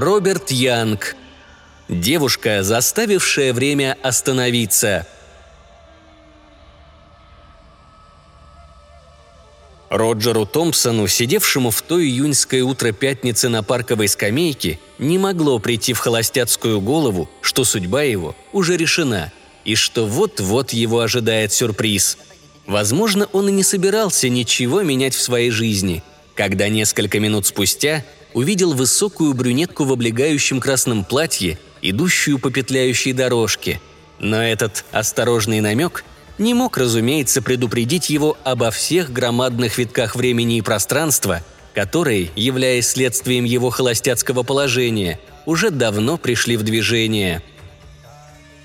Роберт Янг. Девушка, заставившая время остановиться. Роджеру Томпсону, сидевшему в то июньское утро пятницы на парковой скамейке, не могло прийти в холостяцкую голову, что судьба его уже решена, и что вот-вот его ожидает сюрприз. Возможно, он и не собирался ничего менять в своей жизни, когда несколько минут спустя увидел высокую брюнетку в облегающем красном платье, идущую по петляющей дорожке. Но этот осторожный намек не мог, разумеется, предупредить его обо всех громадных витках времени и пространства, которые, являясь следствием его холостяцкого положения, уже давно пришли в движение.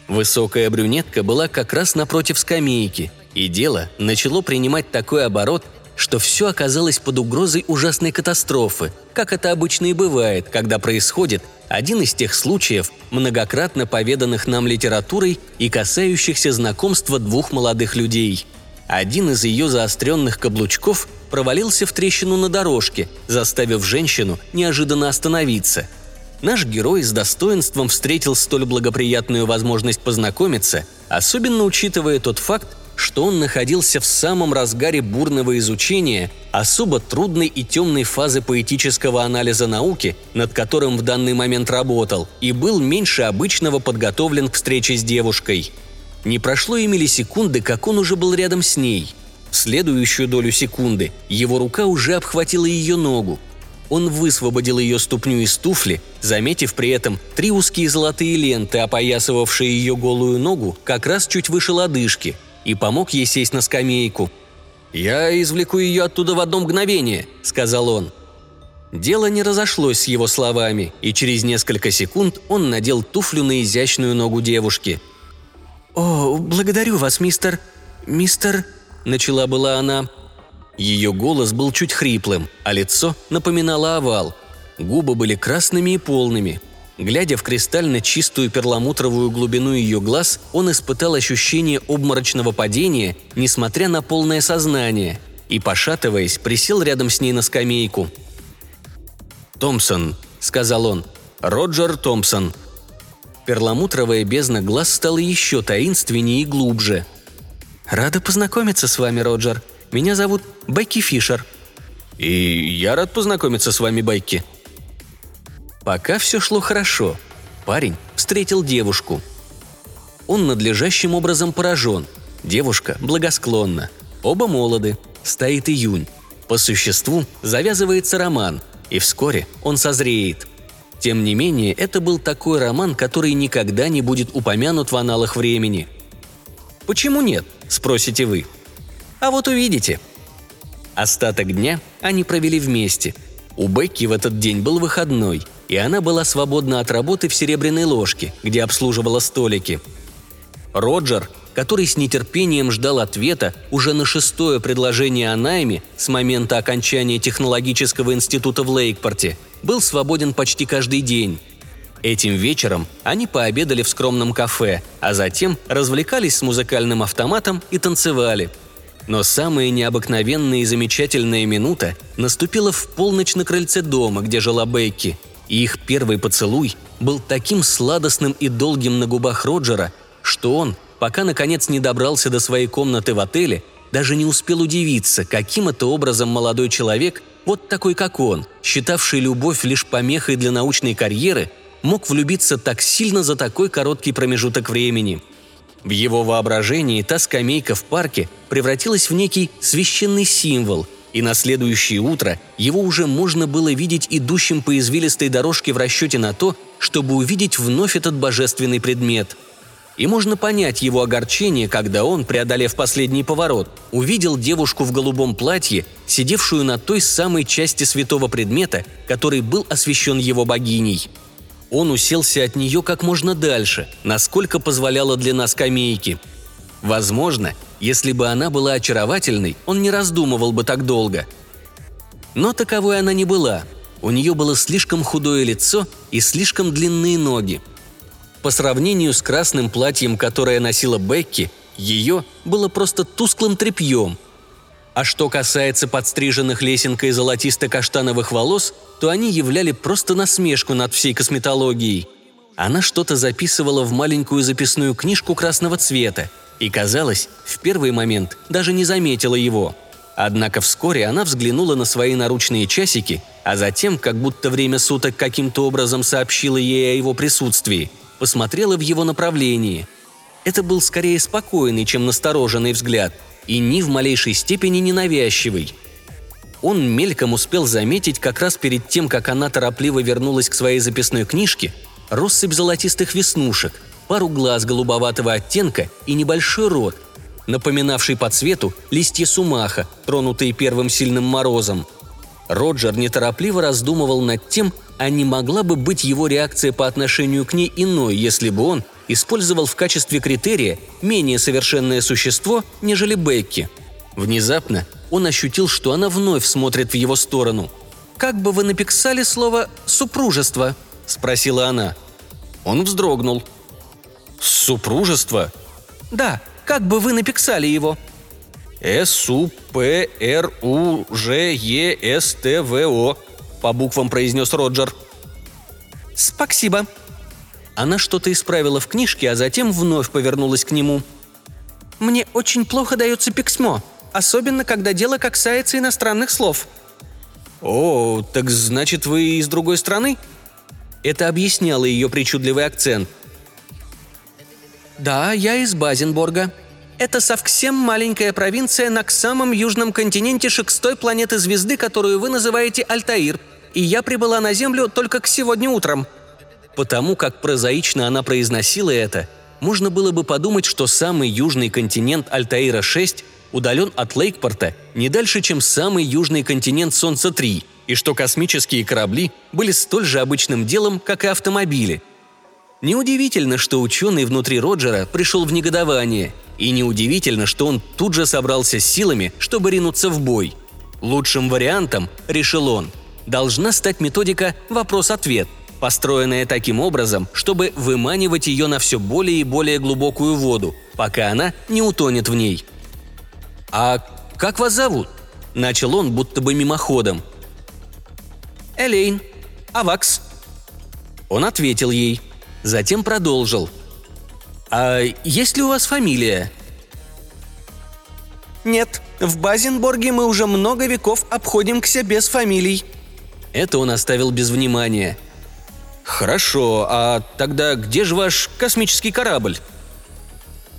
Высокая брюнетка была как раз напротив скамейки, и дело начало принимать такой оборот, что все оказалось под угрозой ужасной катастрофы, как это обычно и бывает, когда происходит один из тех случаев, многократно поведанных нам литературой и касающихся знакомства двух молодых людей. Один из ее заостренных каблучков провалился в трещину на дорожке, заставив женщину неожиданно остановиться. Наш герой с достоинством встретил столь благоприятную возможность познакомиться, особенно учитывая тот факт, что он находился в самом разгаре бурного изучения особо трудной и темной фазы поэтического анализа науки, над которым в данный момент работал, и был меньше обычного подготовлен к встрече с девушкой. Не прошло и миллисекунды, как он уже был рядом с ней. В следующую долю секунды его рука уже обхватила ее ногу. Он высвободил ее ступню из туфли, заметив при этом три узкие золотые ленты, опоясывавшие ее голую ногу как раз чуть выше лодыжки – и помог ей сесть на скамейку. «Я извлеку ее оттуда в одно мгновение», — сказал он. Дело не разошлось с его словами, и через несколько секунд он надел туфлю на изящную ногу девушки. «О, благодарю вас, мистер... мистер...» — начала была она. Ее голос был чуть хриплым, а лицо напоминало овал. Губы были красными и полными, Глядя в кристально чистую перламутровую глубину ее глаз, он испытал ощущение обморочного падения, несмотря на полное сознание, и, пошатываясь, присел рядом с ней на скамейку. «Томпсон», — сказал он, — «Роджер Томпсон». Перламутровая бездна глаз стала еще таинственнее и глубже. «Рада познакомиться с вами, Роджер. Меня зовут Бекки Фишер». «И я рад познакомиться с вами, Бекки», Пока все шло хорошо. Парень встретил девушку. Он надлежащим образом поражен. Девушка благосклонна. Оба молоды. Стоит июнь. По существу завязывается роман, и вскоре он созреет. Тем не менее, это был такой роман, который никогда не будет упомянут в аналах времени. «Почему нет?» – спросите вы. А вот увидите. Остаток дня они провели вместе. У Бекки в этот день был выходной – и она была свободна от работы в «Серебряной ложке», где обслуживала столики. Роджер, который с нетерпением ждал ответа уже на шестое предложение о найме с момента окончания технологического института в Лейкпорте, был свободен почти каждый день. Этим вечером они пообедали в скромном кафе, а затем развлекались с музыкальным автоматом и танцевали. Но самая необыкновенная и замечательная минута наступила в полночь на крыльце дома, где жила Бекки – и их первый поцелуй был таким сладостным и долгим на губах Роджера, что он, пока наконец не добрался до своей комнаты в отеле, даже не успел удивиться, каким это образом молодой человек, вот такой как он, считавший любовь лишь помехой для научной карьеры, мог влюбиться так сильно за такой короткий промежуток времени. В его воображении та скамейка в парке превратилась в некий священный символ – и на следующее утро его уже можно было видеть идущим по извилистой дорожке в расчете на то, чтобы увидеть вновь этот божественный предмет. И можно понять его огорчение, когда он, преодолев последний поворот, увидел девушку в голубом платье, сидевшую на той самой части святого предмета, который был освящен его богиней. Он уселся от нее как можно дальше, насколько позволяла длина скамейки – Возможно, если бы она была очаровательной, он не раздумывал бы так долго. Но таковой она не была. У нее было слишком худое лицо и слишком длинные ноги. По сравнению с красным платьем, которое носила Бекки, ее было просто тусклым тряпьем. А что касается подстриженных лесенкой золотисто-каштановых волос, то они являли просто насмешку над всей косметологией. Она что-то записывала в маленькую записную книжку красного цвета и, казалось, в первый момент даже не заметила его. Однако вскоре она взглянула на свои наручные часики, а затем, как будто время суток каким-то образом сообщило ей о его присутствии, посмотрела в его направлении. Это был скорее спокойный, чем настороженный взгляд – и ни в малейшей степени ненавязчивый. Он мельком успел заметить как раз перед тем, как она торопливо вернулась к своей записной книжке, россыпь золотистых веснушек, пару глаз голубоватого оттенка и небольшой рот, напоминавший по цвету листья сумаха, тронутые первым сильным морозом. Роджер неторопливо раздумывал над тем, а не могла бы быть его реакция по отношению к ней иной, если бы он использовал в качестве критерия менее совершенное существо, нежели Бекки. Внезапно он ощутил, что она вновь смотрит в его сторону. «Как бы вы написали слово «супружество»?» – спросила она. Он вздрогнул. «Супружество?» «Да, как бы вы написали его?» «С-У-П-Р-У-Ж-Е-С-Т-В-О», по буквам произнес Роджер. «Спасибо», она что-то исправила в книжке, а затем вновь повернулась к нему. «Мне очень плохо дается письмо, особенно когда дело касается иностранных слов». «О, так значит, вы из другой страны?» Это объясняло ее причудливый акцент. «Да, я из Базенборга. Это совсем маленькая провинция на самом южном континенте шестой планеты звезды, которую вы называете Альтаир, и я прибыла на Землю только к сегодня утром», Потому как прозаично она произносила это, можно было бы подумать, что самый южный континент Альтаира-6 удален от Лейкпорта не дальше, чем самый южный континент Солнца-3, и что космические корабли были столь же обычным делом, как и автомобили. Неудивительно, что ученый внутри Роджера пришел в негодование, и неудивительно, что он тут же собрался с силами, чтобы ринуться в бой. Лучшим вариантом, решил он, должна стать методика «вопрос-ответ», построенная таким образом, чтобы выманивать ее на все более и более глубокую воду, пока она не утонет в ней. «А как вас зовут?» – начал он будто бы мимоходом. «Элейн. Авакс». Он ответил ей, затем продолжил. «А есть ли у вас фамилия?» «Нет, в Базенборге мы уже много веков обходимся без фамилий». Это он оставил без внимания – «Хорошо, а тогда где же ваш космический корабль?»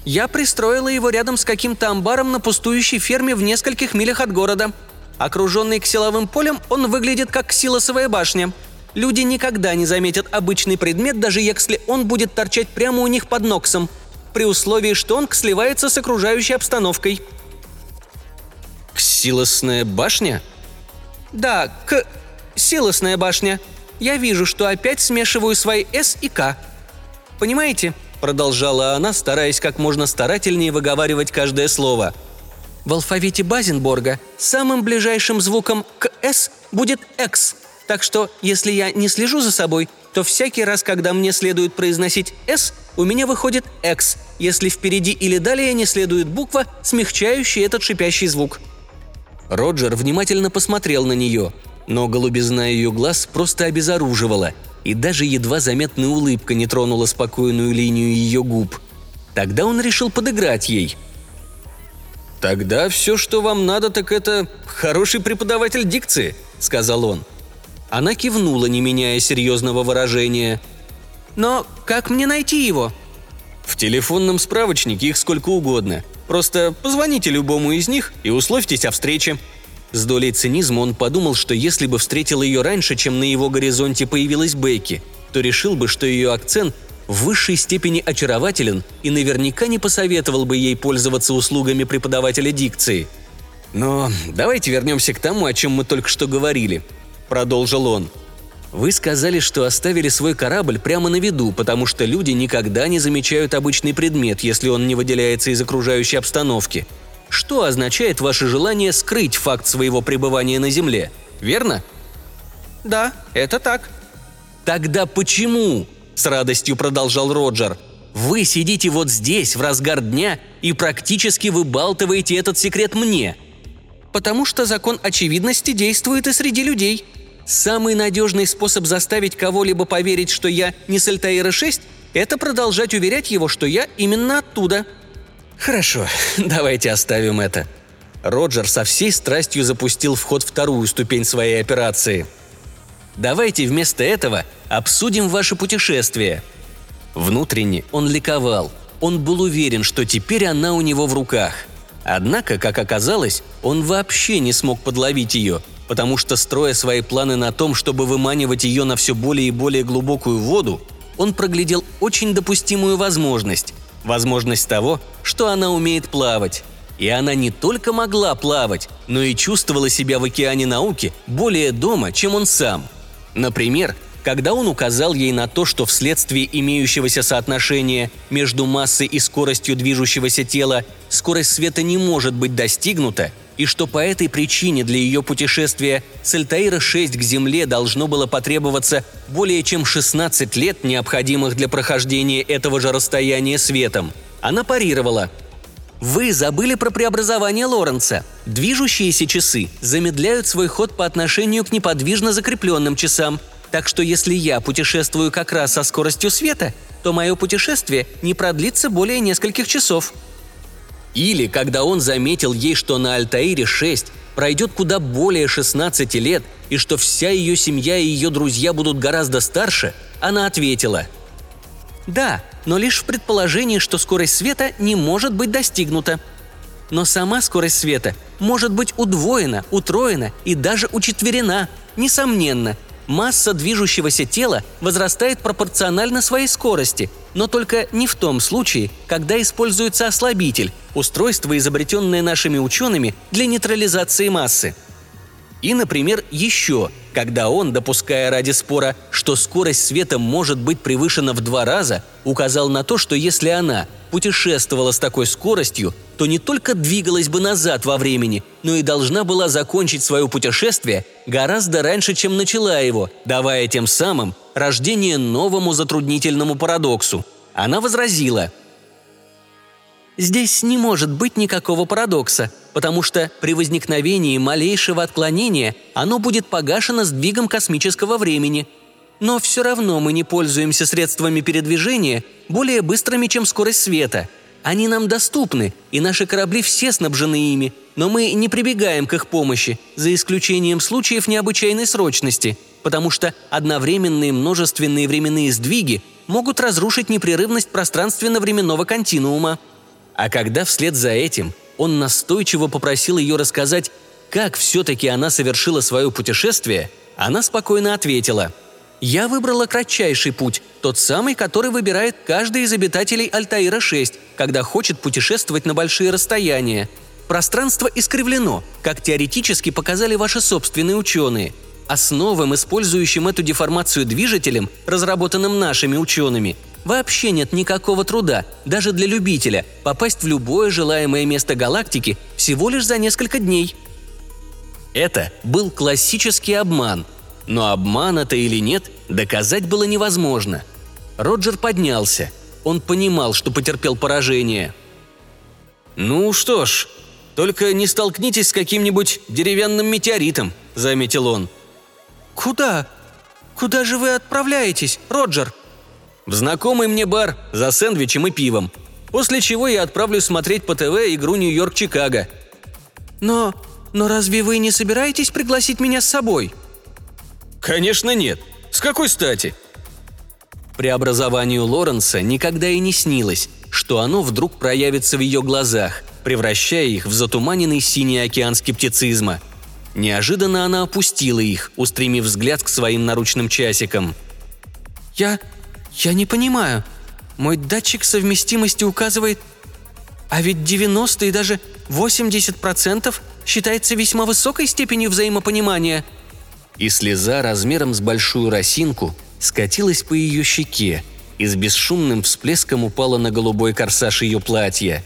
«Я пристроила его рядом с каким-то амбаром на пустующей ферме в нескольких милях от города. Окруженный ксиловым полем, он выглядит как ксилосовая башня. Люди никогда не заметят обычный предмет, даже если он будет торчать прямо у них под ноксом, при условии, что он сливается с окружающей обстановкой». «Ксилосная башня?» «Да, к... Силосная башня», я вижу, что опять смешиваю свои «С» и «К». Понимаете?» – продолжала она, стараясь как можно старательнее выговаривать каждое слово. В алфавите Базенборга самым ближайшим звуком к «С» будет «X», так что, если я не слежу за собой, то всякий раз, когда мне следует произносить «С», у меня выходит «X», если впереди или далее не следует буква, смягчающая этот шипящий звук. Роджер внимательно посмотрел на нее – но голубизна ее глаз просто обезоруживала, и даже едва заметная улыбка не тронула спокойную линию ее губ. Тогда он решил подыграть ей. «Тогда все, что вам надо, так это хороший преподаватель дикции», — сказал он. Она кивнула, не меняя серьезного выражения. «Но как мне найти его?» «В телефонном справочнике их сколько угодно. Просто позвоните любому из них и условьтесь о встрече», с долей цинизма он подумал, что если бы встретил ее раньше, чем на его горизонте появилась Бекки, то решил бы, что ее акцент в высшей степени очарователен и наверняка не посоветовал бы ей пользоваться услугами преподавателя дикции. «Но давайте вернемся к тому, о чем мы только что говорили», – продолжил он. «Вы сказали, что оставили свой корабль прямо на виду, потому что люди никогда не замечают обычный предмет, если он не выделяется из окружающей обстановки – что означает ваше желание скрыть факт своего пребывания на Земле, верно? Да, это так. Тогда почему? С радостью продолжал Роджер. Вы сидите вот здесь в разгар дня и практически выбалтываете этот секрет мне. потому что закон очевидности действует и среди людей. Самый надежный способ заставить кого-либо поверить, что я не с Альтаира-6, это продолжать уверять его, что я именно оттуда. Хорошо, давайте оставим это. Роджер со всей страстью запустил в ход вторую ступень своей операции. Давайте вместо этого обсудим ваше путешествие. Внутренне он ликовал. Он был уверен, что теперь она у него в руках. Однако, как оказалось, он вообще не смог подловить ее – потому что, строя свои планы на том, чтобы выманивать ее на все более и более глубокую воду, он проглядел очень допустимую возможность. Возможность того, что она умеет плавать. И она не только могла плавать, но и чувствовала себя в океане науки более дома, чем он сам. Например, когда он указал ей на то, что вследствие имеющегося соотношения между массой и скоростью движущегося тела скорость света не может быть достигнута, и что по этой причине для ее путешествия с Альтаира-6 к Земле должно было потребоваться более чем 16 лет, необходимых для прохождения этого же расстояния светом. Она парировала. «Вы забыли про преобразование Лоренца. Движущиеся часы замедляют свой ход по отношению к неподвижно закрепленным часам, так что если я путешествую как раз со скоростью света, то мое путешествие не продлится более нескольких часов», или когда он заметил ей, что на Альтаире 6 пройдет куда более 16 лет и что вся ее семья и ее друзья будут гораздо старше, она ответила «Да, но лишь в предположении, что скорость света не может быть достигнута. Но сама скорость света может быть удвоена, утроена и даже учетверена, несомненно, масса движущегося тела возрастает пропорционально своей скорости, но только не в том случае, когда используется ослабитель, устройство, изобретенное нашими учеными для нейтрализации массы. И, например, еще, когда он, допуская ради спора, что скорость света может быть превышена в два раза, указал на то, что если она путешествовала с такой скоростью, то не только двигалась бы назад во времени, но и должна была закончить свое путешествие гораздо раньше, чем начала его, давая тем самым рождение новому затруднительному парадоксу. Она возразила – Здесь не может быть никакого парадокса, потому что при возникновении малейшего отклонения оно будет погашено сдвигом космического времени. Но все равно мы не пользуемся средствами передвижения более быстрыми, чем скорость света – они нам доступны, и наши корабли все снабжены ими, но мы не прибегаем к их помощи, за исключением случаев необычайной срочности, потому что одновременные множественные временные сдвиги могут разрушить непрерывность пространственно-временного континуума. А когда вслед за этим он настойчиво попросил ее рассказать, как все-таки она совершила свое путешествие, она спокойно ответила – я выбрала кратчайший путь, тот самый, который выбирает каждый из обитателей Альтаира-6, когда хочет путешествовать на большие расстояния. Пространство искривлено, как теоретически показали ваши собственные ученые. Основам, использующим эту деформацию движителем, разработанным нашими учеными, вообще нет никакого труда, даже для любителя, попасть в любое желаемое место галактики всего лишь за несколько дней. Это был классический обман – но обман это или нет, доказать было невозможно. Роджер поднялся. Он понимал, что потерпел поражение. «Ну что ж, только не столкнитесь с каким-нибудь деревянным метеоритом», — заметил он. «Куда? Куда же вы отправляетесь, Роджер?» «В знакомый мне бар за сэндвичем и пивом. После чего я отправлюсь смотреть по ТВ игру Нью-Йорк-Чикаго». «Но... но разве вы не собираетесь пригласить меня с собой?» «Конечно нет. С какой стати?» Преобразованию Лоренса никогда и не снилось, что оно вдруг проявится в ее глазах, превращая их в затуманенный синий океан скептицизма. Неожиданно она опустила их, устремив взгляд к своим наручным часикам. «Я... я не понимаю. Мой датчик совместимости указывает... А ведь 90 и даже 80% считается весьма высокой степенью взаимопонимания», и слеза размером с большую росинку скатилась по ее щеке и с бесшумным всплеском упала на голубой корсаж ее платья.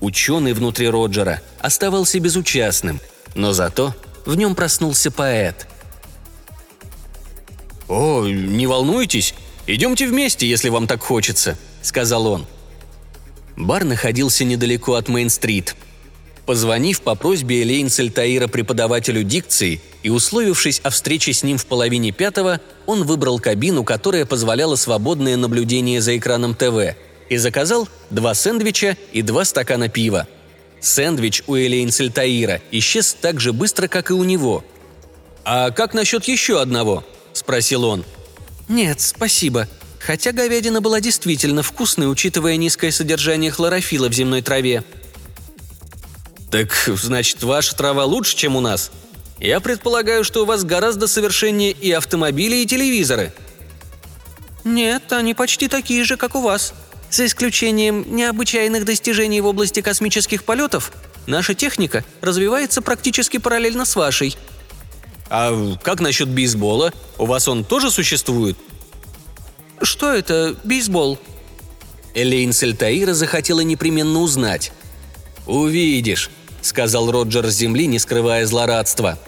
Ученый внутри Роджера оставался безучастным, но зато в нем проснулся поэт. «О, не волнуйтесь, идемте вместе, если вам так хочется», — сказал он. Бар находился недалеко от Мейн-стрит. Позвонив по просьбе Элейн Сальтаира преподавателю дикции и условившись о встрече с ним в половине пятого, он выбрал кабину, которая позволяла свободное наблюдение за экраном ТВ, и заказал два сэндвича и два стакана пива. Сэндвич у Элейн Сальтаира исчез так же быстро, как и у него. «А как насчет еще одного?» – спросил он. «Нет, спасибо. Хотя говядина была действительно вкусной, учитывая низкое содержание хлорофила в земной траве», «Так, значит, ваша трава лучше, чем у нас? Я предполагаю, что у вас гораздо совершеннее и автомобили, и телевизоры». «Нет, они почти такие же, как у вас. За исключением необычайных достижений в области космических полетов, наша техника развивается практически параллельно с вашей». «А как насчет бейсбола? У вас он тоже существует?» «Что это, бейсбол?» Элейн Сельтаира захотела непременно узнать. «Увидишь», — сказал Роджер с земли, не скрывая злорадства.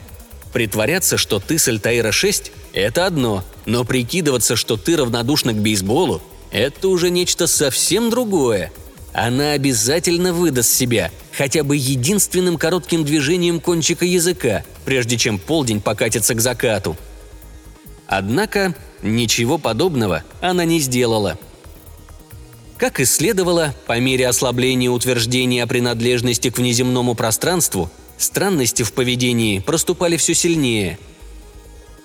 «Притворяться, что ты с Альтаира-6 — это одно, но прикидываться, что ты равнодушна к бейсболу — это уже нечто совсем другое. Она обязательно выдаст себя, хотя бы единственным коротким движением кончика языка, прежде чем полдень покатится к закату». Однако ничего подобного она не сделала — как и следовало, по мере ослабления утверждения о принадлежности к внеземному пространству, странности в поведении проступали все сильнее.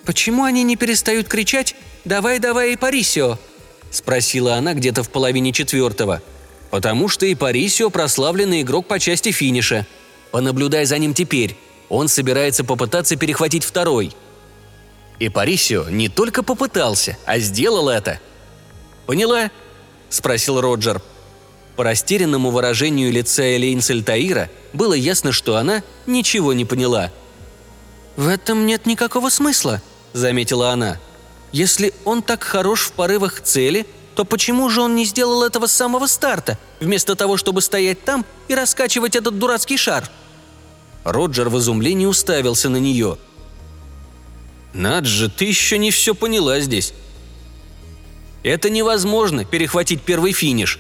«Почему они не перестают кричать «давай, давай, Ипарисио»?» – спросила она где-то в половине четвертого. «Потому что Ипарисио – прославленный игрок по части финиша. Понаблюдай за ним теперь. Он собирается попытаться перехватить второй». Ипарисио не только попытался, а сделал это. «Поняла?» Спросил Роджер. По растерянному выражению лица Элейн Сальтаира было ясно, что она ничего не поняла. «В этом нет никакого смысла», — заметила она. «Если он так хорош в порывах цели, то почему же он не сделал этого с самого старта, вместо того, чтобы стоять там и раскачивать этот дурацкий шар?» Роджер в изумлении уставился на нее. «Над же, ты еще не все поняла здесь. Это невозможно – перехватить первый финиш.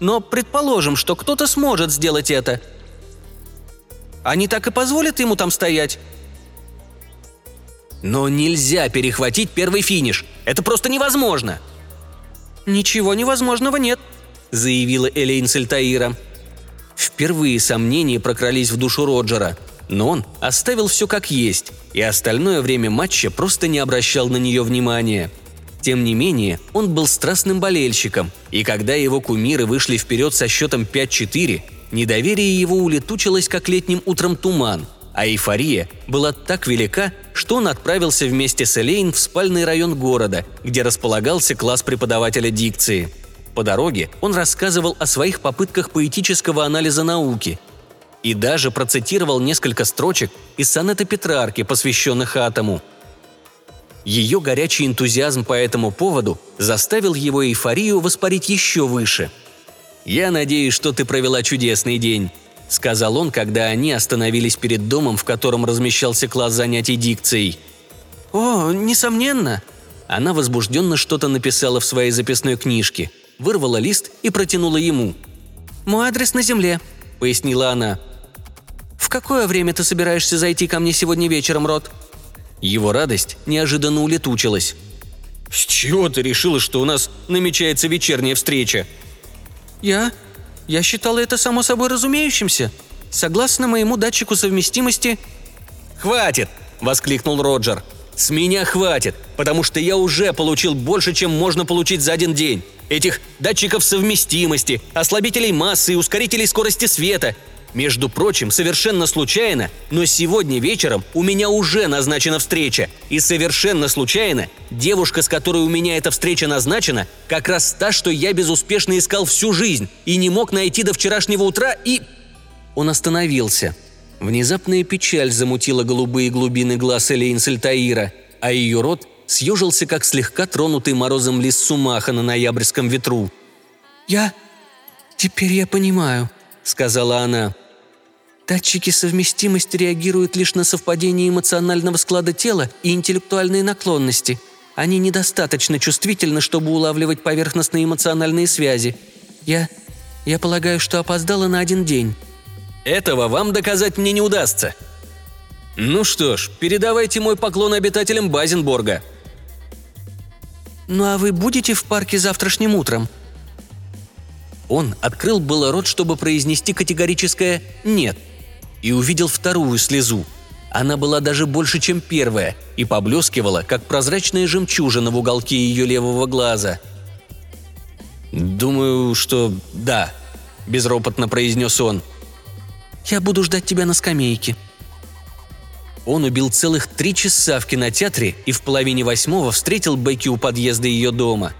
Но предположим, что кто-то сможет сделать это. Они так и позволят ему там стоять. Но нельзя перехватить первый финиш. Это просто невозможно. Ничего невозможного нет, заявила Элейн Сальтаира. Впервые сомнения прокрались в душу Роджера, но он оставил все как есть, и остальное время матча просто не обращал на нее внимания – тем не менее, он был страстным болельщиком, и когда его кумиры вышли вперед со счетом 5-4, недоверие его улетучилось, как летним утром туман, а эйфория была так велика, что он отправился вместе с Элейн в спальный район города, где располагался класс преподавателя дикции. По дороге он рассказывал о своих попытках поэтического анализа науки и даже процитировал несколько строчек из сонета Петрарки, посвященных атому – ее горячий энтузиазм по этому поводу заставил его эйфорию воспарить еще выше. «Я надеюсь, что ты провела чудесный день», — сказал он, когда они остановились перед домом, в котором размещался класс занятий дикцией. «О, несомненно!» Она возбужденно что-то написала в своей записной книжке, вырвала лист и протянула ему. «Мой адрес на земле», — пояснила она. «В какое время ты собираешься зайти ко мне сегодня вечером, Рот?» Его радость неожиданно улетучилась. «С чего ты решила, что у нас намечается вечерняя встреча?» «Я? Я считала это само собой разумеющимся. Согласно моему датчику совместимости...» «Хватит!» – воскликнул Роджер. «С меня хватит, потому что я уже получил больше, чем можно получить за один день. Этих датчиков совместимости, ослабителей массы и ускорителей скорости света. Между прочим, совершенно случайно, но сегодня вечером у меня уже назначена встреча. И совершенно случайно девушка, с которой у меня эта встреча назначена, как раз та, что я безуспешно искал всю жизнь и не мог найти до вчерашнего утра и... Он остановился. Внезапная печаль замутила голубые глубины глаз Элейн Сальтаира, а ее рот съежился, как слегка тронутый морозом лист сумаха на ноябрьском ветру. «Я... теперь я понимаю», — сказала она. Датчики совместимости реагируют лишь на совпадение эмоционального склада тела и интеллектуальные наклонности. Они недостаточно чувствительны, чтобы улавливать поверхностные эмоциональные связи. Я... я полагаю, что опоздала на один день». Этого вам доказать мне не удастся. Ну что ж, передавайте мой поклон обитателям Базенборга. Ну а вы будете в парке завтрашним утром? Он открыл было рот, чтобы произнести категорическое «нет», и увидел вторую слезу. Она была даже больше, чем первая, и поблескивала, как прозрачная жемчужина в уголке ее левого глаза. «Думаю, что да», – безропотно произнес он. «Я буду ждать тебя на скамейке». Он убил целых три часа в кинотеатре и в половине восьмого встретил Бекки у подъезда ее дома.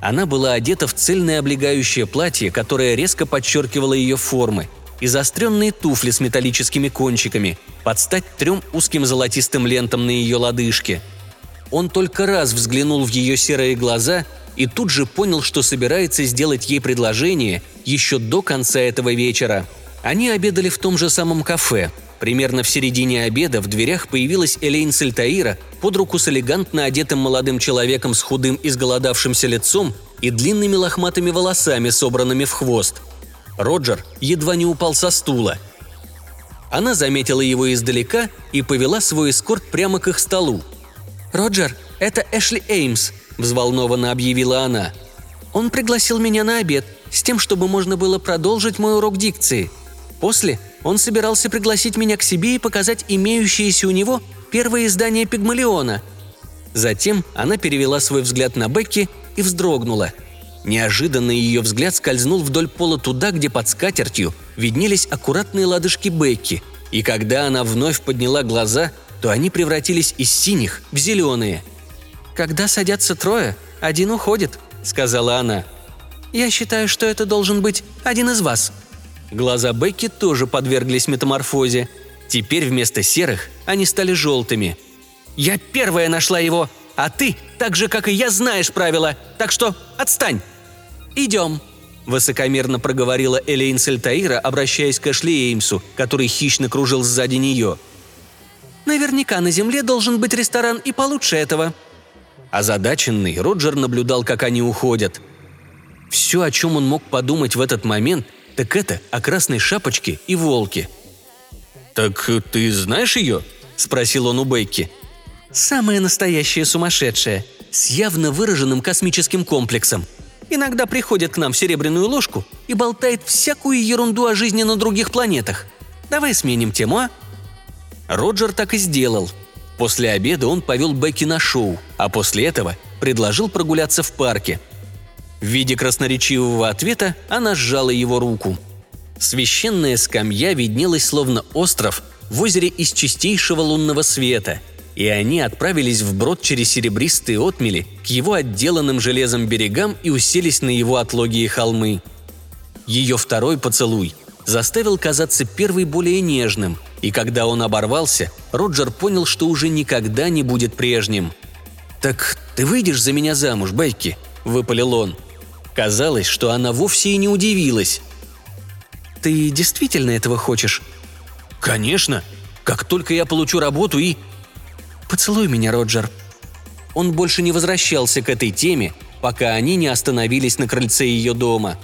Она была одета в цельное облегающее платье, которое резко подчеркивало ее формы, и заостренные туфли с металлическими кончиками, под стать трем узким золотистым лентам на ее лодыжке. Он только раз взглянул в ее серые глаза и тут же понял, что собирается сделать ей предложение еще до конца этого вечера. Они обедали в том же самом кафе. Примерно в середине обеда в дверях появилась Элейн Сальтаира под руку с элегантно одетым молодым человеком с худым и сголодавшимся лицом и длинными лохматыми волосами, собранными в хвост. Роджер едва не упал со стула. Она заметила его издалека и повела свой эскорт прямо к их столу. «Роджер, это Эшли Эймс», взволнованно объявила она. «Он пригласил меня на обед, с тем, чтобы можно было продолжить мой урок дикции. После он собирался пригласить меня к себе и показать имеющееся у него первое издание «Пигмалиона». Затем она перевела свой взгляд на Бекки и вздрогнула. Неожиданно ее взгляд скользнул вдоль пола туда, где под скатертью виднелись аккуратные ладышки Бекки, и когда она вновь подняла глаза, то они превратились из синих в зеленые – «Когда садятся трое, один уходит», — сказала она. «Я считаю, что это должен быть один из вас». Глаза Бекки тоже подверглись метаморфозе. Теперь вместо серых они стали желтыми. «Я первая нашла его, а ты, так же, как и я, знаешь правила, так что отстань!» «Идем», – высокомерно проговорила Элейн Сальтаира, обращаясь к Эшли Эймсу, который хищно кружил сзади нее. «Наверняка на земле должен быть ресторан и получше этого», Озадаченный, Роджер наблюдал, как они уходят. Все, о чем он мог подумать в этот момент, так это о красной шапочке и волке. «Так ты знаешь ее?» – спросил он у Бекки. «Самая настоящая сумасшедшая, с явно выраженным космическим комплексом. Иногда приходит к нам в серебряную ложку и болтает всякую ерунду о жизни на других планетах. Давай сменим тему, а?» Роджер так и сделал – После обеда он повел Бекки на шоу, а после этого предложил прогуляться в парке. В виде красноречивого ответа она сжала его руку. Священная скамья виднелась словно остров в озере из чистейшего лунного света, и они отправились вброд через серебристые отмели к его отделанным железом берегам и уселись на его отлогие холмы. Ее второй поцелуй заставил казаться первый более нежным – и когда он оборвался, Роджер понял, что уже никогда не будет прежним. «Так ты выйдешь за меня замуж, Бекки?» – выпалил он. Казалось, что она вовсе и не удивилась. «Ты действительно этого хочешь?» «Конечно! Как только я получу работу и...» «Поцелуй меня, Роджер». Он больше не возвращался к этой теме, пока они не остановились на крыльце ее дома.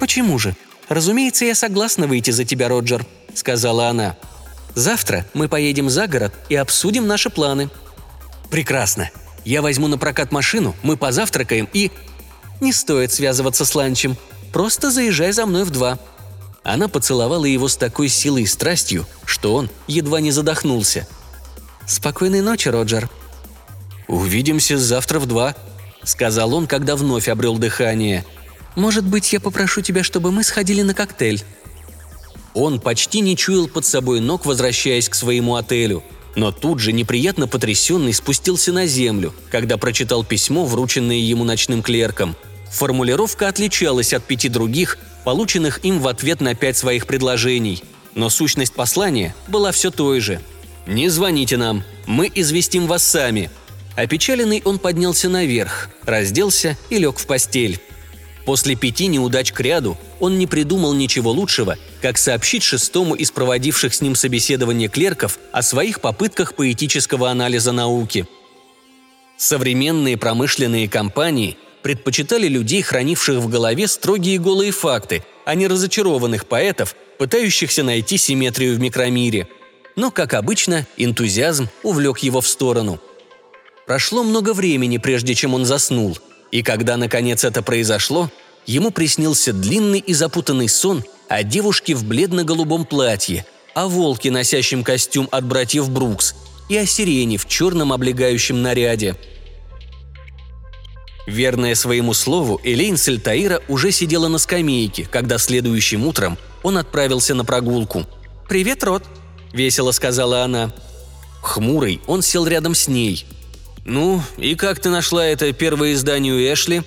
«Почему же? Разумеется, я согласна выйти за тебя, Роджер», — сказала она. Завтра мы поедем за город и обсудим наши планы». «Прекрасно. Я возьму на прокат машину, мы позавтракаем и...» «Не стоит связываться с ланчем. Просто заезжай за мной в два». Она поцеловала его с такой силой и страстью, что он едва не задохнулся. «Спокойной ночи, Роджер». «Увидимся завтра в два», — сказал он, когда вновь обрел дыхание. «Может быть, я попрошу тебя, чтобы мы сходили на коктейль?» Он почти не чуял под собой ног, возвращаясь к своему отелю. Но тут же неприятно потрясенный спустился на землю, когда прочитал письмо, врученное ему ночным клерком. Формулировка отличалась от пяти других, полученных им в ответ на пять своих предложений. Но сущность послания была все той же. «Не звоните нам, мы известим вас сами». Опечаленный он поднялся наверх, разделся и лег в постель. После пяти неудач к ряду он не придумал ничего лучшего, как сообщить шестому из проводивших с ним собеседование клерков о своих попытках поэтического анализа науки. Современные промышленные компании предпочитали людей, хранивших в голове строгие голые факты, а не разочарованных поэтов, пытающихся найти симметрию в микромире. Но, как обычно, энтузиазм увлек его в сторону. Прошло много времени, прежде чем он заснул, и когда, наконец, это произошло, ему приснился длинный и запутанный сон о девушке в бледно-голубом платье, о волке, носящем костюм от братьев Брукс, и о сирене в черном облегающем наряде – Верная своему слову, Элейн Сальтаира уже сидела на скамейке, когда следующим утром он отправился на прогулку. «Привет, Рот», — весело сказала она. Хмурый, он сел рядом с ней. «Ну, и как ты нашла это первое издание у Эшли?»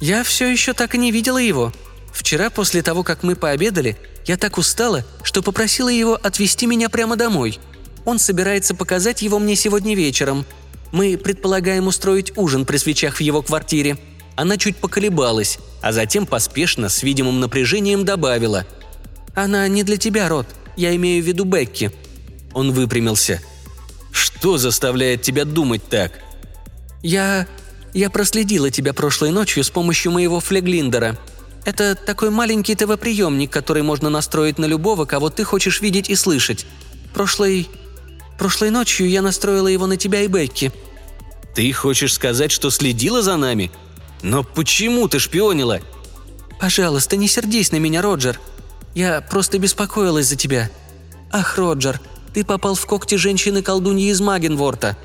«Я все еще так и не видела его. Вчера, после того, как мы пообедали, я так устала, что попросила его отвезти меня прямо домой. Он собирается показать его мне сегодня вечером», мы предполагаем устроить ужин при свечах в его квартире». Она чуть поколебалась, а затем поспешно, с видимым напряжением добавила. «Она не для тебя, Рот. Я имею в виду Бекки». Он выпрямился. «Что заставляет тебя думать так?» «Я... я проследила тебя прошлой ночью с помощью моего флеглиндера. Это такой маленький ТВ-приемник, который можно настроить на любого, кого ты хочешь видеть и слышать. Прошлой... Прошлой ночью я настроила его на тебя и Бекки». «Ты хочешь сказать, что следила за нами? Но почему ты шпионила?» «Пожалуйста, не сердись на меня, Роджер. Я просто беспокоилась за тебя. Ах, Роджер, ты попал в когти женщины-колдуньи из Магенворта».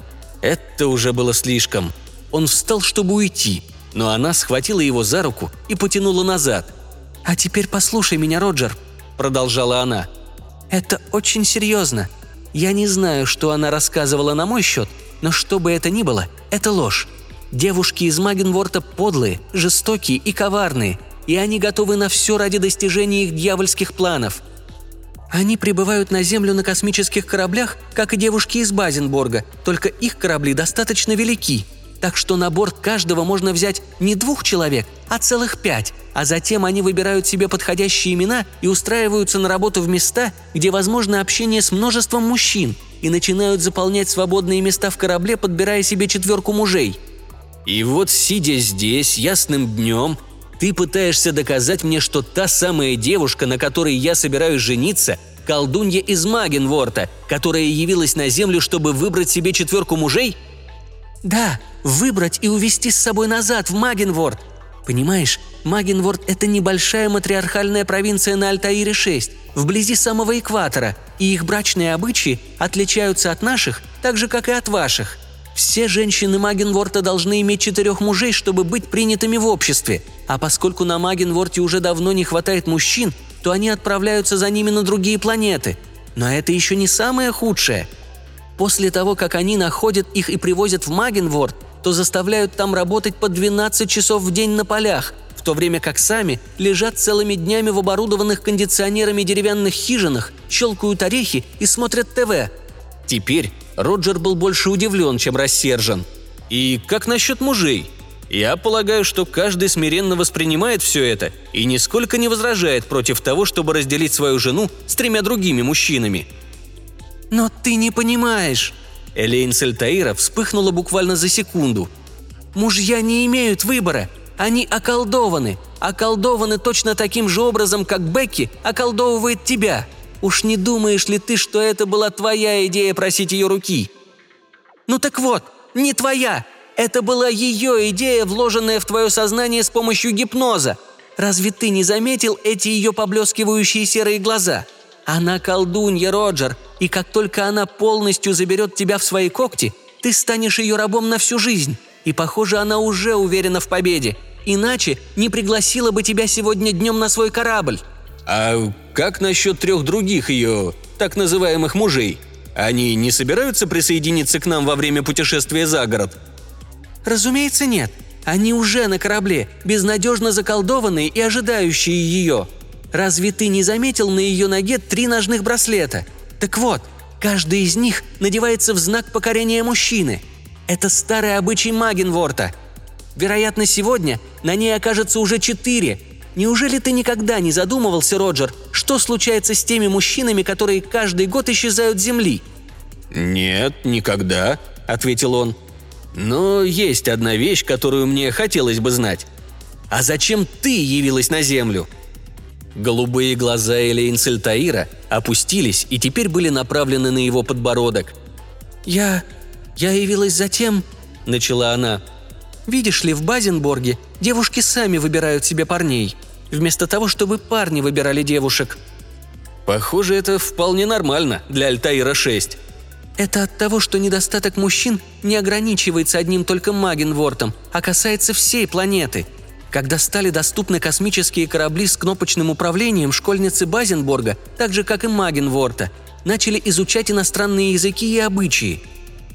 Это уже было слишком. Он встал, чтобы уйти, но она схватила его за руку и потянула назад. «А теперь послушай меня, Роджер», — продолжала она. «Это очень серьезно. Я не знаю, что она рассказывала на мой счет, но что бы это ни было, это ложь. Девушки из Магенворта подлые, жестокие и коварные, и они готовы на все ради достижения их дьявольских планов. Они прибывают на Землю на космических кораблях, как и девушки из Базенборга, только их корабли достаточно велики – так что на борт каждого можно взять не двух человек, а целых пять, а затем они выбирают себе подходящие имена и устраиваются на работу в места, где возможно общение с множеством мужчин, и начинают заполнять свободные места в корабле, подбирая себе четверку мужей. И вот, сидя здесь, ясным днем, ты пытаешься доказать мне, что та самая девушка, на которой я собираюсь жениться, колдунья из Магенворта, которая явилась на Землю, чтобы выбрать себе четверку мужей – да, выбрать и увезти с собой назад в Магенворд. Понимаешь, Магенворд – это небольшая матриархальная провинция на Альтаире-6, вблизи самого экватора, и их брачные обычаи отличаются от наших, так же, как и от ваших. Все женщины Магенворта должны иметь четырех мужей, чтобы быть принятыми в обществе. А поскольку на Магенворте уже давно не хватает мужчин, то они отправляются за ними на другие планеты. Но это еще не самое худшее – После того, как они находят их и привозят в Магенворд, то заставляют там работать по 12 часов в день на полях, в то время как сами лежат целыми днями в оборудованных кондиционерами деревянных хижинах, щелкают орехи и смотрят ТВ. Теперь Роджер был больше удивлен, чем рассержен. «И как насчет мужей?» Я полагаю, что каждый смиренно воспринимает все это и нисколько не возражает против того, чтобы разделить свою жену с тремя другими мужчинами. «Но ты не понимаешь!» Элейн Сальтаира вспыхнула буквально за секунду. «Мужья не имеют выбора. Они околдованы. Околдованы точно таким же образом, как Бекки околдовывает тебя. Уж не думаешь ли ты, что это была твоя идея просить ее руки?» «Ну так вот, не твоя. Это была ее идея, вложенная в твое сознание с помощью гипноза. Разве ты не заметил эти ее поблескивающие серые глаза?» Она колдунья, Роджер, и как только она полностью заберет тебя в свои когти, ты станешь ее рабом на всю жизнь. И, похоже, она уже уверена в победе. Иначе не пригласила бы тебя сегодня днем на свой корабль». «А как насчет трех других ее так называемых мужей? Они не собираются присоединиться к нам во время путешествия за город?» «Разумеется, нет. Они уже на корабле, безнадежно заколдованные и ожидающие ее», Разве ты не заметил на ее ноге три ножных браслета? Так вот, каждый из них надевается в знак покорения мужчины. Это старый обычай Магенворта. Вероятно, сегодня на ней окажется уже четыре. Неужели ты никогда не задумывался, Роджер, что случается с теми мужчинами, которые каждый год исчезают с Земли?» «Нет, никогда», — ответил он. «Но есть одна вещь, которую мне хотелось бы знать. А зачем ты явилась на Землю?» Голубые глаза Элейн Сальтаира опустились и теперь были направлены на его подбородок. «Я... я явилась затем...» – начала она. «Видишь ли, в Базенборге девушки сами выбирают себе парней, вместо того, чтобы парни выбирали девушек». «Похоже, это вполне нормально для Альтаира-6», это от того, что недостаток мужчин не ограничивается одним только Магенвортом, а касается всей планеты. Когда стали доступны космические корабли с кнопочным управлением, школьницы Базенборга, так же как и Магенворта, начали изучать иностранные языки и обычаи.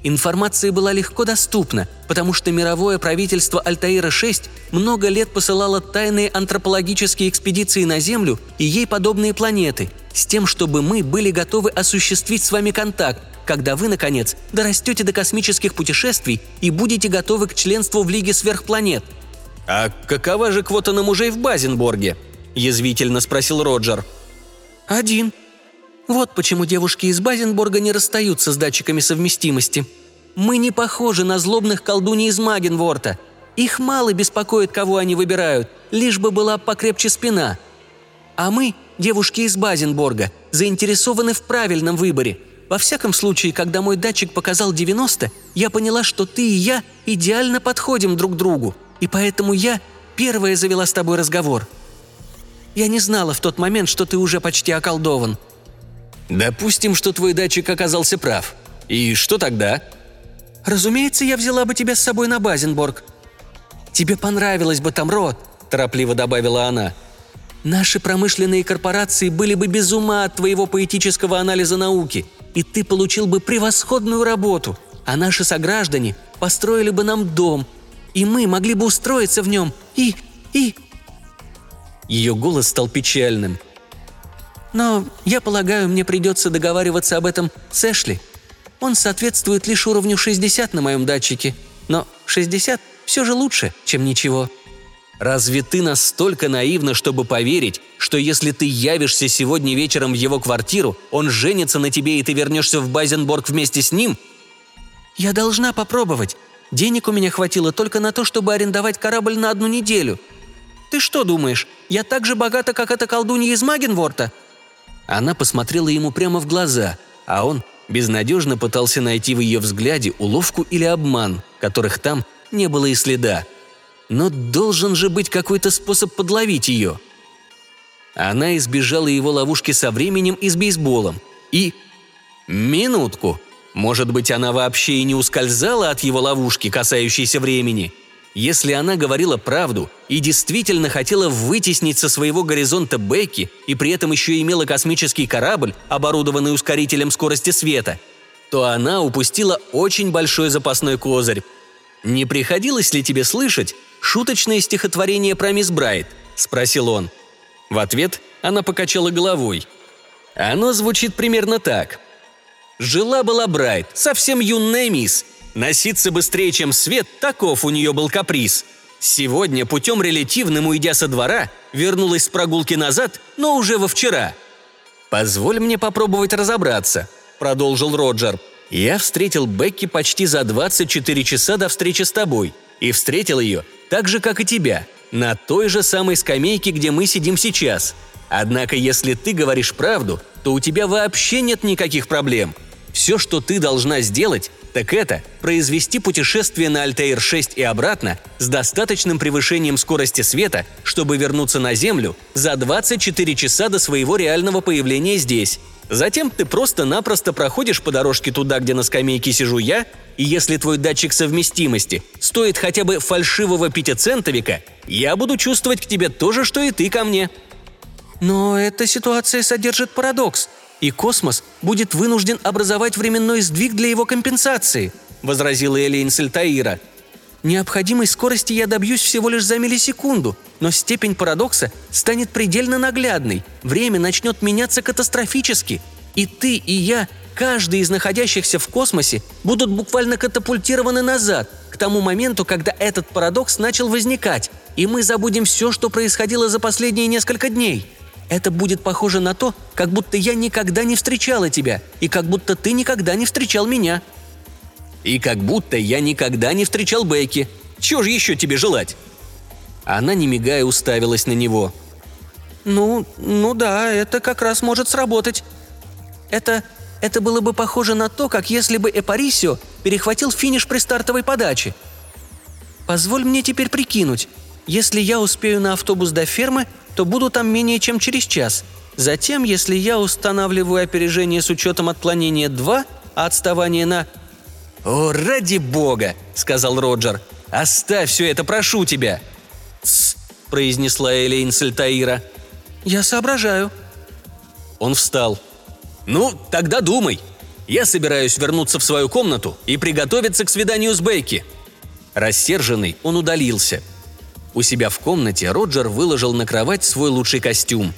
Информация была легко доступна, потому что мировое правительство Альтаира-6 много лет посылало тайные антропологические экспедиции на Землю и ей подобные планеты, с тем, чтобы мы были готовы осуществить с вами контакт, когда вы, наконец, дорастете до космических путешествий и будете готовы к членству в Лиге сверхпланет. «А какова же квота на мужей в Базенборге?» – язвительно спросил Роджер. «Один. Вот почему девушки из Базенборга не расстаются с датчиками совместимости. Мы не похожи на злобных колдуней из Магенворта. Их мало беспокоит, кого они выбирают, лишь бы была покрепче спина. А мы, девушки из Базенборга, заинтересованы в правильном выборе – во всяком случае, когда мой датчик показал 90, я поняла, что ты и я идеально подходим друг другу, и поэтому я первая завела с тобой разговор. Я не знала в тот момент, что ты уже почти околдован». «Допустим, что твой датчик оказался прав. И что тогда?» «Разумеется, я взяла бы тебя с собой на Базенборг». «Тебе понравилось бы там, Рот», – торопливо добавила она. «Наши промышленные корпорации были бы без ума от твоего поэтического анализа науки – и ты получил бы превосходную работу, а наши сограждане построили бы нам дом, и мы могли бы устроиться в нем, и... и...» Ее голос стал печальным. «Но, я полагаю, мне придется договариваться об этом с Эшли. Он соответствует лишь уровню 60 на моем датчике, но 60 все же лучше, чем ничего». Разве ты настолько наивна, чтобы поверить, что если ты явишься сегодня вечером в его квартиру, он женится на тебе и ты вернешься в Байзенборг вместе с ним? Я должна попробовать. Денег у меня хватило только на то, чтобы арендовать корабль на одну неделю. Ты что думаешь, я так же богата, как эта колдунья из Магенворта?» Она посмотрела ему прямо в глаза, а он безнадежно пытался найти в ее взгляде уловку или обман, которых там не было и следа – но должен же быть какой-то способ подловить ее. Она избежала его ловушки со временем и с бейсболом. И... Минутку. Может быть, она вообще и не ускользала от его ловушки, касающейся времени. Если она говорила правду и действительно хотела вытеснить со своего горизонта Бекки и при этом еще имела космический корабль, оборудованный ускорителем скорости света, то она упустила очень большой запасной козырь. Не приходилось ли тебе слышать, шуточное стихотворение про мисс Брайт?» – спросил он. В ответ она покачала головой. Оно звучит примерно так. «Жила-была Брайт, совсем юная мисс. Носиться быстрее, чем свет, таков у нее был каприз. Сегодня путем релятивным, уйдя со двора, вернулась с прогулки назад, но уже во вчера. «Позволь мне попробовать разобраться», – продолжил Роджер. «Я встретил Бекки почти за 24 часа до встречи с тобой, и встретил ее так же, как и тебя, на той же самой скамейке, где мы сидим сейчас. Однако, если ты говоришь правду, то у тебя вообще нет никаких проблем. Все, что ты должна сделать, так это произвести путешествие на Альтаир-6 и обратно с достаточным превышением скорости света, чтобы вернуться на Землю за 24 часа до своего реального появления здесь. Затем ты просто-напросто проходишь по дорожке туда, где на скамейке сижу я, и если твой датчик совместимости стоит хотя бы фальшивого пятицентовика, я буду чувствовать к тебе то же, что и ты ко мне». «Но эта ситуация содержит парадокс, и космос будет вынужден образовать временной сдвиг для его компенсации», – возразила Элейн Сальтаира. «Необходимой скорости я добьюсь всего лишь за миллисекунду, но степень парадокса станет предельно наглядной, время начнет меняться катастрофически, и ты, и я Каждый из находящихся в космосе будут буквально катапультированы назад, к тому моменту, когда этот парадокс начал возникать, и мы забудем все, что происходило за последние несколько дней. Это будет похоже на то, как будто я никогда не встречала тебя, и как будто ты никогда не встречал меня. И как будто я никогда не встречал Бекки. Чего же еще тебе желать?» Она, не мигая, уставилась на него. «Ну, ну да, это как раз может сработать. Это, это было бы похоже на то, как если бы Эпарисио перехватил финиш при стартовой подаче. Позволь мне теперь прикинуть. Если я успею на автобус до фермы, то буду там менее чем через час. Затем, если я устанавливаю опережение с учетом отклонения 2, а отставание на... «О, ради бога!» — сказал Роджер. «Оставь все это, прошу тебя!» «Тсс!» — произнесла Элейн Сальтаира. «Я соображаю». Он встал. «Ну, тогда думай. Я собираюсь вернуться в свою комнату и приготовиться к свиданию с Бейки». Рассерженный, он удалился. У себя в комнате Роджер выложил на кровать свой лучший костюм.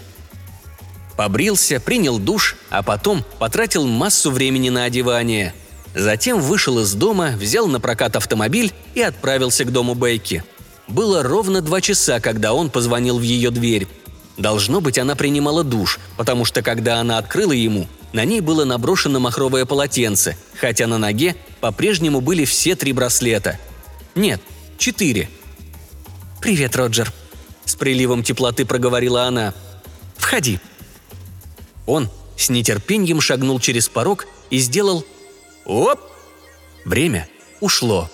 Побрился, принял душ, а потом потратил массу времени на одевание. Затем вышел из дома, взял на прокат автомобиль и отправился к дому Бейки. Было ровно два часа, когда он позвонил в ее дверь. Должно быть, она принимала душ, потому что когда она открыла ему, на ней было наброшено махровое полотенце, хотя на ноге по-прежнему были все три браслета. Нет, четыре. «Привет, Роджер», — с приливом теплоты проговорила она. «Входи». Он с нетерпением шагнул через порог и сделал «Оп!». Время ушло.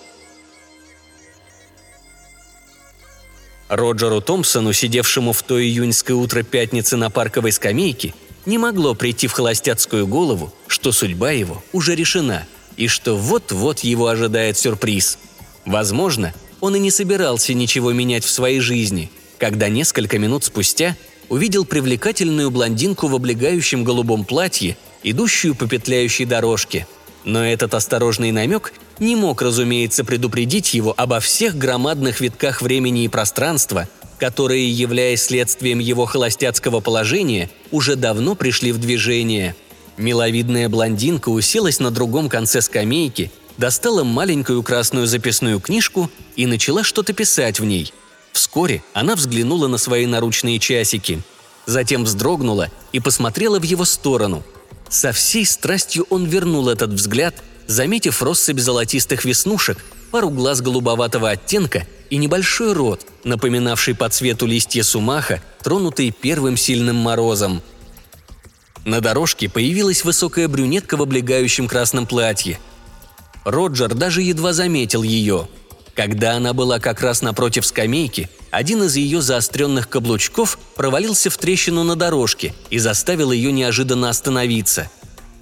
Роджеру Томпсону, сидевшему в то июньское утро пятницы на парковой скамейке, не могло прийти в холостяцкую голову, что судьба его уже решена, и что вот-вот его ожидает сюрприз. Возможно, он и не собирался ничего менять в своей жизни, когда несколько минут спустя увидел привлекательную блондинку в облегающем голубом платье, идущую по петляющей дорожке. Но этот осторожный намек не мог, разумеется, предупредить его обо всех громадных витках времени и пространства, которые, являясь следствием его холостяцкого положения, уже давно пришли в движение. Миловидная блондинка уселась на другом конце скамейки, достала маленькую красную записную книжку и начала что-то писать в ней. Вскоре она взглянула на свои наручные часики. Затем вздрогнула и посмотрела в его сторону. Со всей страстью он вернул этот взгляд, заметив россыпь золотистых веснушек, пару глаз голубоватого оттенка и небольшой рот, напоминавший по цвету листья сумаха, тронутые первым сильным морозом. На дорожке появилась высокая брюнетка в облегающем красном платье. Роджер даже едва заметил ее. Когда она была как раз напротив скамейки, один из ее заостренных каблучков провалился в трещину на дорожке и заставил ее неожиданно остановиться.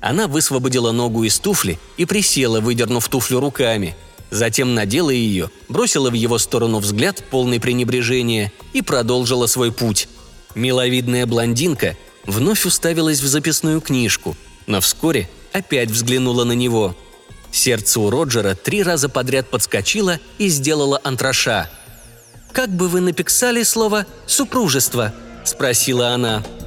Она высвободила ногу из туфли и присела, выдернув туфлю руками. Затем надела ее, бросила в его сторону взгляд, полный пренебрежения, и продолжила свой путь. Миловидная блондинка вновь уставилась в записную книжку, но вскоре опять взглянула на него. Сердце у Роджера три раза подряд подскочило и сделало антраша. «Как бы вы написали слово «супружество»?» – спросила она. –